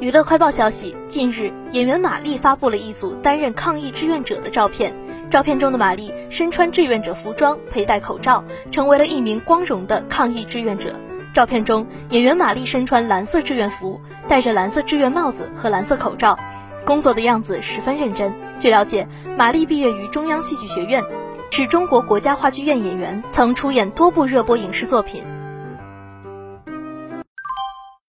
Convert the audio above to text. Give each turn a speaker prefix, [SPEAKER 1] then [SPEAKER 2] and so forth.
[SPEAKER 1] 娱乐快报消息，近日，演员马丽发布了一组担任抗疫志愿者的照片。照片中的马丽身穿志愿者服装，佩戴口罩，成为了一名光荣的抗疫志愿者。照片中，演员马丽身穿蓝色志愿服，戴着蓝色志愿帽子和蓝色口罩，工作的样子十分认真。据了解，马丽毕业于中央戏剧学院，是中国国家话剧院演员，曾出演多部热播影视作品。